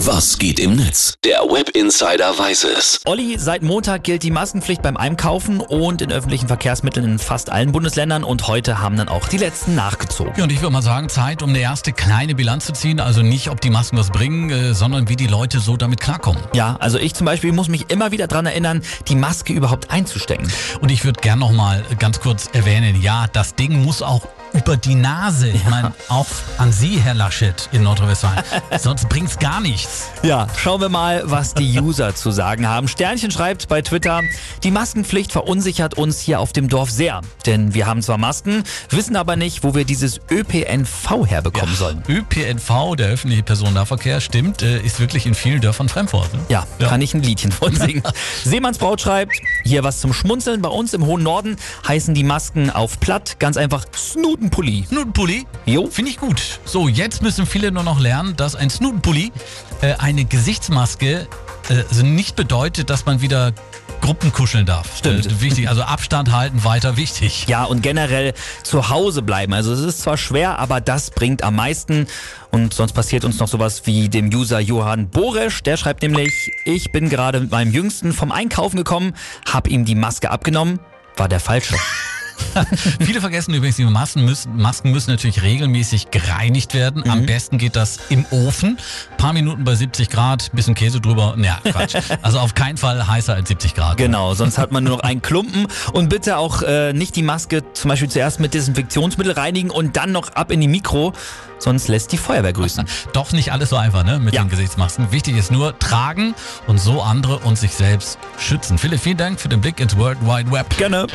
Was geht im Netz? Der Web Insider weiß es. Olli, seit Montag gilt die Maskenpflicht beim Einkaufen und in öffentlichen Verkehrsmitteln in fast allen Bundesländern und heute haben dann auch die letzten nachgezogen. Ja, und ich würde mal sagen, Zeit, um eine erste kleine Bilanz zu ziehen. Also nicht, ob die Masken was bringen, äh, sondern wie die Leute so damit klarkommen. Ja, also ich zum Beispiel muss mich immer wieder dran erinnern, die Maske überhaupt einzustecken. Und ich würde gern noch mal ganz kurz erwähnen, ja, das Ding muss auch über die Nase. Ich meine, auch an Sie, Herr Laschet in Nordrhein-Westfalen. Sonst bringt's gar nichts. Ja, schauen wir mal, was die User zu sagen haben. Sternchen schreibt bei Twitter, die Maskenpflicht verunsichert uns hier auf dem Dorf sehr. Denn wir haben zwar Masken, wissen aber nicht, wo wir dieses ÖPNV herbekommen sollen. ÖPNV, der öffentliche Personennahverkehr, stimmt, äh, ist wirklich in vielen Dörfern Fremdwort. ne? Ja, kann ich ein Liedchen von singen. Seemannsbraut schreibt, hier was zum Schmunzeln. Bei uns im hohen Norden heißen die Masken auf platt ganz einfach Snutenpulli. Snutenpulli? Jo. Finde ich gut. So, jetzt müssen viele nur noch lernen, dass ein Snutenpulli äh, eine Gesichtsmaske äh, also nicht bedeutet, dass man wieder Gruppen kuscheln darf. Stimmt. Äh, wichtig. Also Abstand halten, weiter wichtig. Ja, und generell zu Hause bleiben. Also es ist zwar schwer, aber das bringt am meisten. Und sonst passiert uns noch sowas wie dem User Johann Boresch. Der schreibt nämlich, ich bin gerade mit meinem Jüngsten vom Einkaufen gekommen, hab ihm die Maske abgenommen, war der falsche. Viele vergessen übrigens, die Masken müssen, Masken müssen natürlich regelmäßig gereinigt werden. Am Mhm. besten geht das im Ofen. Paar Minuten bei 70 Grad, bisschen Käse drüber. Ja, Quatsch. Also auf keinen Fall heißer als 70 Grad. Genau, sonst hat man nur noch einen Klumpen. Und bitte auch äh, nicht die Maske zum Beispiel zuerst mit Desinfektionsmittel reinigen und dann noch ab in die Mikro, sonst lässt die Feuerwehr grüßen. Doch nicht alles so einfach, ne, mit Ja. den Gesichtsmasken. Wichtig ist nur tragen und so andere und sich selbst schützen. Philipp, vielen Dank für den Blick ins World Wide Web. Gerne.